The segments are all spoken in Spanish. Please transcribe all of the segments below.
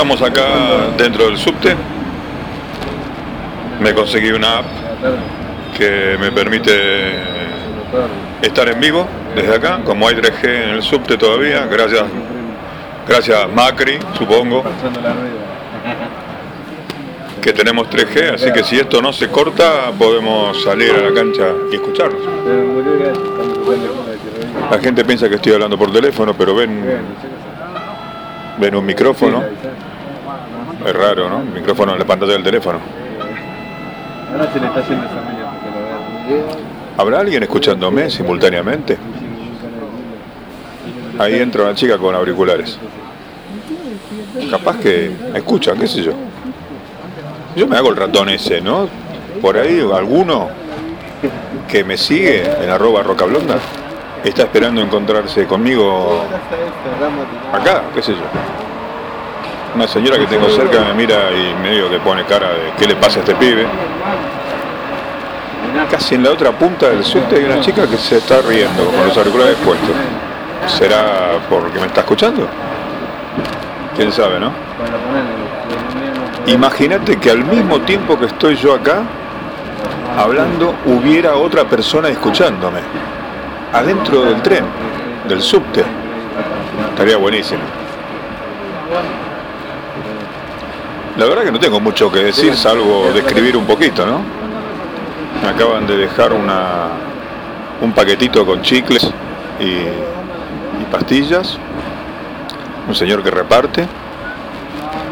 Estamos acá dentro del subte. Me conseguí una app que me permite estar en vivo desde acá, como hay 3G en el subte todavía, gracias, gracias Macri, supongo, que tenemos 3G, así que si esto no se corta, podemos salir a la cancha y escucharnos. La gente piensa que estoy hablando por teléfono, pero ven, ven un micrófono. Es raro, ¿no? El micrófono en la pantalla del teléfono. Ahora se le está haciendo familia porque lo ve. ¿Habrá alguien escuchándome simultáneamente? Ahí entra una chica con auriculares. Capaz que escuchan, qué sé yo. Yo me hago el ratón ese, ¿no? Por ahí alguno que me sigue en arroba rocablonda está esperando encontrarse conmigo acá, qué sé yo. Una señora que tengo cerca me mira y medio que pone cara de qué le pasa a este pibe. Casi en la otra punta del subte hay una chica que se está riendo con los auriculares puestos. ¿Será porque me está escuchando? ¿Quién sabe, no? Imagínate que al mismo tiempo que estoy yo acá hablando, hubiera otra persona escuchándome. Adentro del tren, del subte. Estaría buenísimo. La verdad que no tengo mucho que decir, salvo describir un poquito, ¿no? Me acaban de dejar una, un paquetito con chicles y, y pastillas. Un señor que reparte.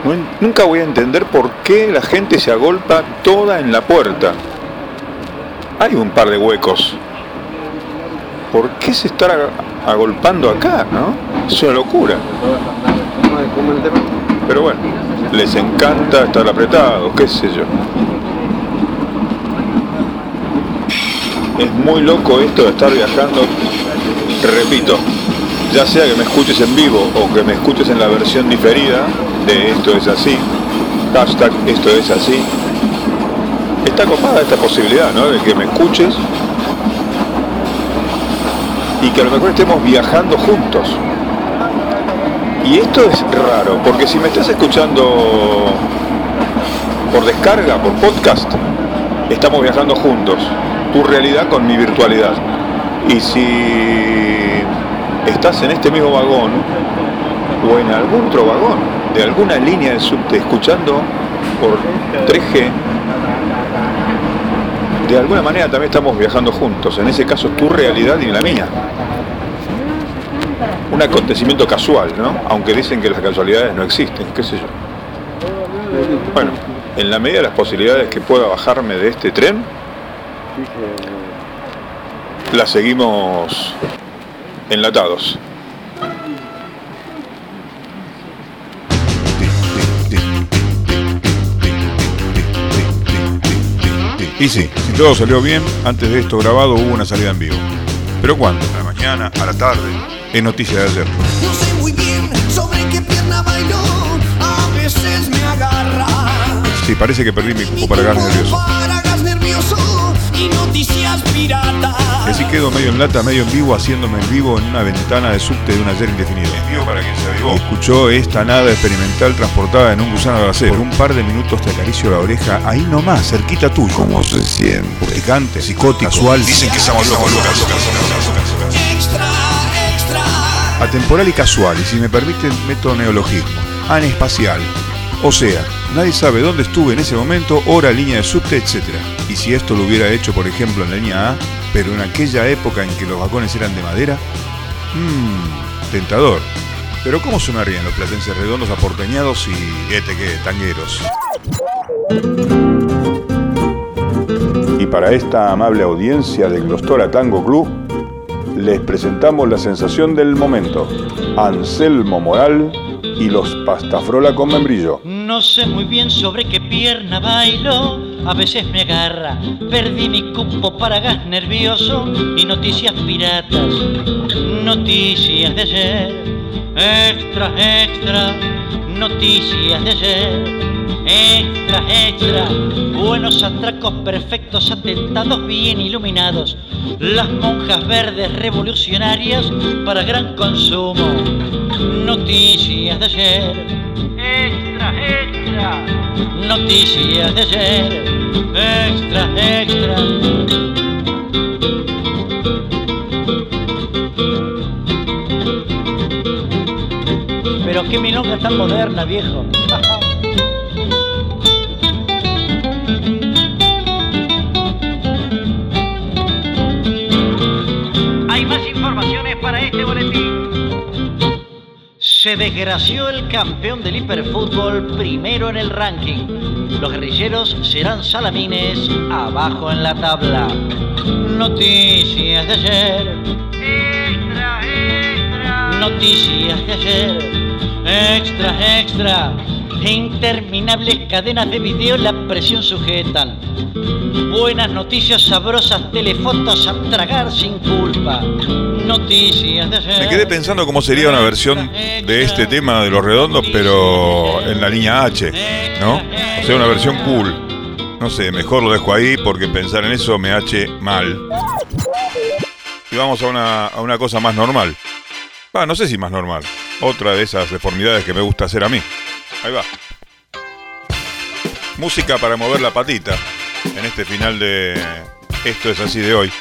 No- Nunca voy a entender por qué la gente se agolpa toda en la puerta. Hay un par de huecos. ¿Por qué se está ag- agolpando acá, no? Es una locura. Pero bueno, les encanta estar apretados, qué sé yo. Es muy loco esto de estar viajando. Repito, ya sea que me escuches en vivo o que me escuches en la versión diferida de esto es así, hashtag esto es así. Está copada esta posibilidad, ¿no? De que me escuches y que a lo mejor estemos viajando juntos. Y esto es raro, porque si me estás escuchando por descarga, por podcast, estamos viajando juntos, tu realidad con mi virtualidad. Y si estás en este mismo vagón o en algún otro vagón de alguna línea de subte escuchando por 3G, de alguna manera también estamos viajando juntos. En ese caso tu realidad y la mía un acontecimiento casual, ¿no? Aunque dicen que las casualidades no existen, qué sé yo. Bueno, en la medida de las posibilidades que pueda bajarme de este tren, la seguimos enlatados. Y sí, si todo salió bien, antes de esto grabado hubo una salida en vivo. ¿Pero cuándo? ¿A la mañana? ¿A la tarde? Es noticia de ayer. No sé muy bien sobre qué pierna bailó, a veces me agarra. Sí, parece que perdí mi cupo para gas nervioso. Para gas nervioso Y así quedo medio en lata, medio en vivo, haciéndome en vivo en una ventana de subte de un ayer indefinido. En vivo para quien se avivó. Escuchó esta nada experimental transportada en un gusano de acero. Por un par de minutos te acaricio la oreja, ahí nomás, cerquita tuyo. ¿Cómo se siente? Urticante, psicótico, casual. Dicen que somos locos, Extra, extra. Atemporal y casual, y si me permiten, meto neologismo. Anespacial. O sea, nadie sabe dónde estuve en ese momento, hora, línea de subte, etc. Y si esto lo hubiera hecho, por ejemplo, en la línea A, pero en aquella época en que los vagones eran de madera, mmm, tentador. Pero ¿cómo sonarían los platenses redondos aporteñados y este que tangueros? Y para esta amable audiencia de Glostora Tango Club, les presentamos la sensación del momento, Anselmo Moral y los Pastafrola con membrillo. No sé muy bien sobre qué pierna bailo, a veces me agarra. Perdí mi cupo para gas nervioso y noticias piratas. Noticias de ayer, extra, extra. Noticias de ayer, extra, extra. Buenos atracos perfectos, atentados bien iluminados. Las monjas verdes revolucionarias para gran consumo. Noticias de ayer, extra, extra, noticias de ayer, extra, extra. Pero qué milonga tan moderna, viejo. Hay más informaciones para este boletín. Se desgració el campeón del hiperfútbol primero en el ranking. Los guerrilleros serán salamines abajo en la tabla. Noticias de ayer. Extra, extra. Noticias de ayer. Extra, extra. Interminables cadenas de video la presión sujetan. Buenas noticias sabrosas, telefotos a tragar sin culpa. Noticias de. Me quedé pensando cómo sería una versión de este tema de los redondos, pero en la línea H, ¿no? O sea, una versión cool. No sé, mejor lo dejo ahí porque pensar en eso me H mal. Y vamos a una, a una cosa más normal. Ah, no sé si más normal. Otra de esas deformidades que me gusta hacer a mí. Ahí va. Música para mover la patita en este final de Esto es así de hoy.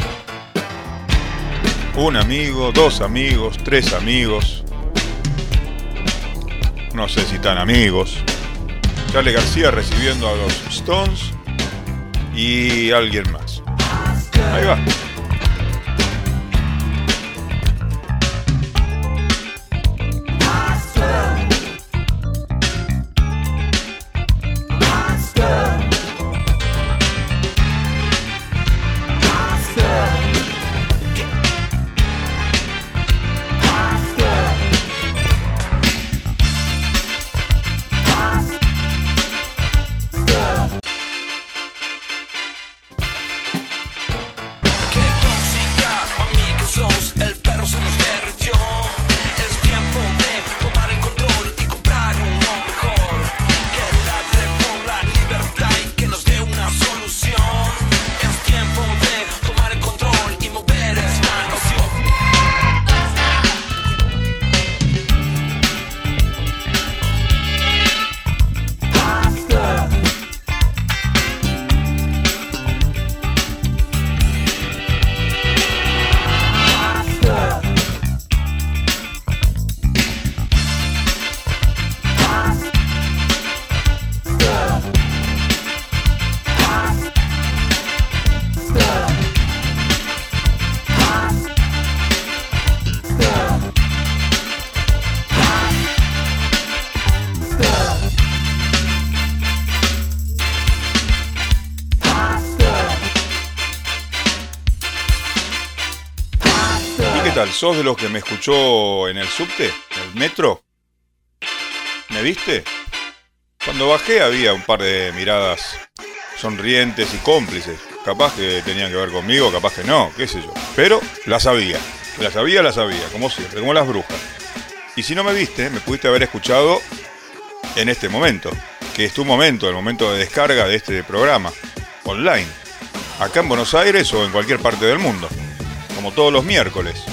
Un amigo, dos amigos, tres amigos. No sé si tan amigos. Charlie García recibiendo a los Stones y alguien más. Ahí va. ¿Y qué tal? ¿Sos de los que me escuchó en el subte? ¿En el metro? ¿Me viste? Cuando bajé había un par de miradas sonrientes y cómplices. Capaz que tenían que ver conmigo, capaz que no, qué sé yo. Pero las sabía. Las sabía, las sabía, como siempre, como las brujas. Y si no me viste, me pudiste haber escuchado en este momento, que es tu momento, el momento de descarga de este programa, online, acá en Buenos Aires o en cualquier parte del mundo, como todos los miércoles.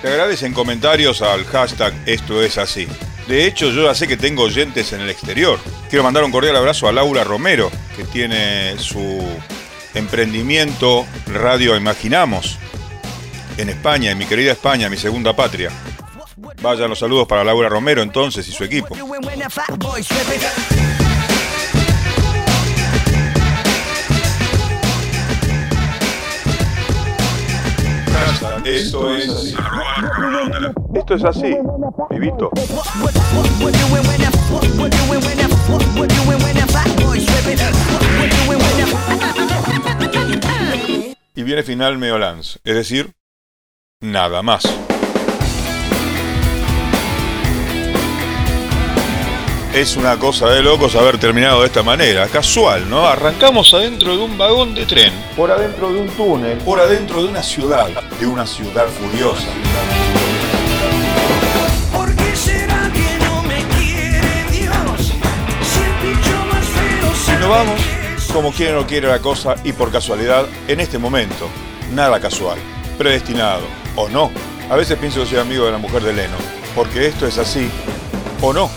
Te agradecen comentarios al hashtag Esto es así. De hecho, yo ya sé que tengo oyentes en el exterior. Quiero mandar un cordial abrazo a Laura Romero, que tiene su emprendimiento Radio Imaginamos en España, en mi querida España, mi segunda patria. Vayan los saludos para Laura Romero entonces y su equipo. Esto es así. Esto es así, vivito. Y viene final Meolans, es decir, nada más. Es una cosa de locos haber terminado de esta manera, casual, ¿no? Arrancamos adentro de un vagón de tren, por adentro de un túnel, por adentro de una ciudad, de una ciudad furiosa. ¿Por qué será que no me quiere Dios? Si el bicho más feo Y nos vamos como quiere o no quiere la cosa y por casualidad, en este momento, nada casual, predestinado, o no. A veces pienso que soy amigo de la mujer de Leno, porque esto es así, o no.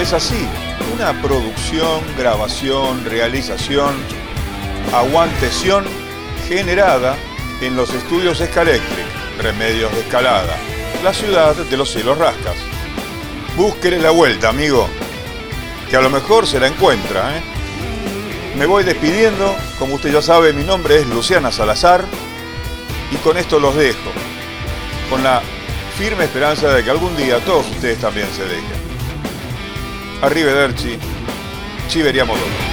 Es así. Una producción, grabación, realización, aguantesión generada en los estudios Escalectric, Remedios de Escalada, la ciudad de los cielos rascas. Búsquele la vuelta, amigo, que a lo mejor se la encuentra. ¿eh? Me voy despidiendo, como usted ya sabe, mi nombre es Luciana Salazar y con esto los dejo, con la firme esperanza de que algún día todos ustedes también se dejen. Arrivederci, ci vediamo dopo.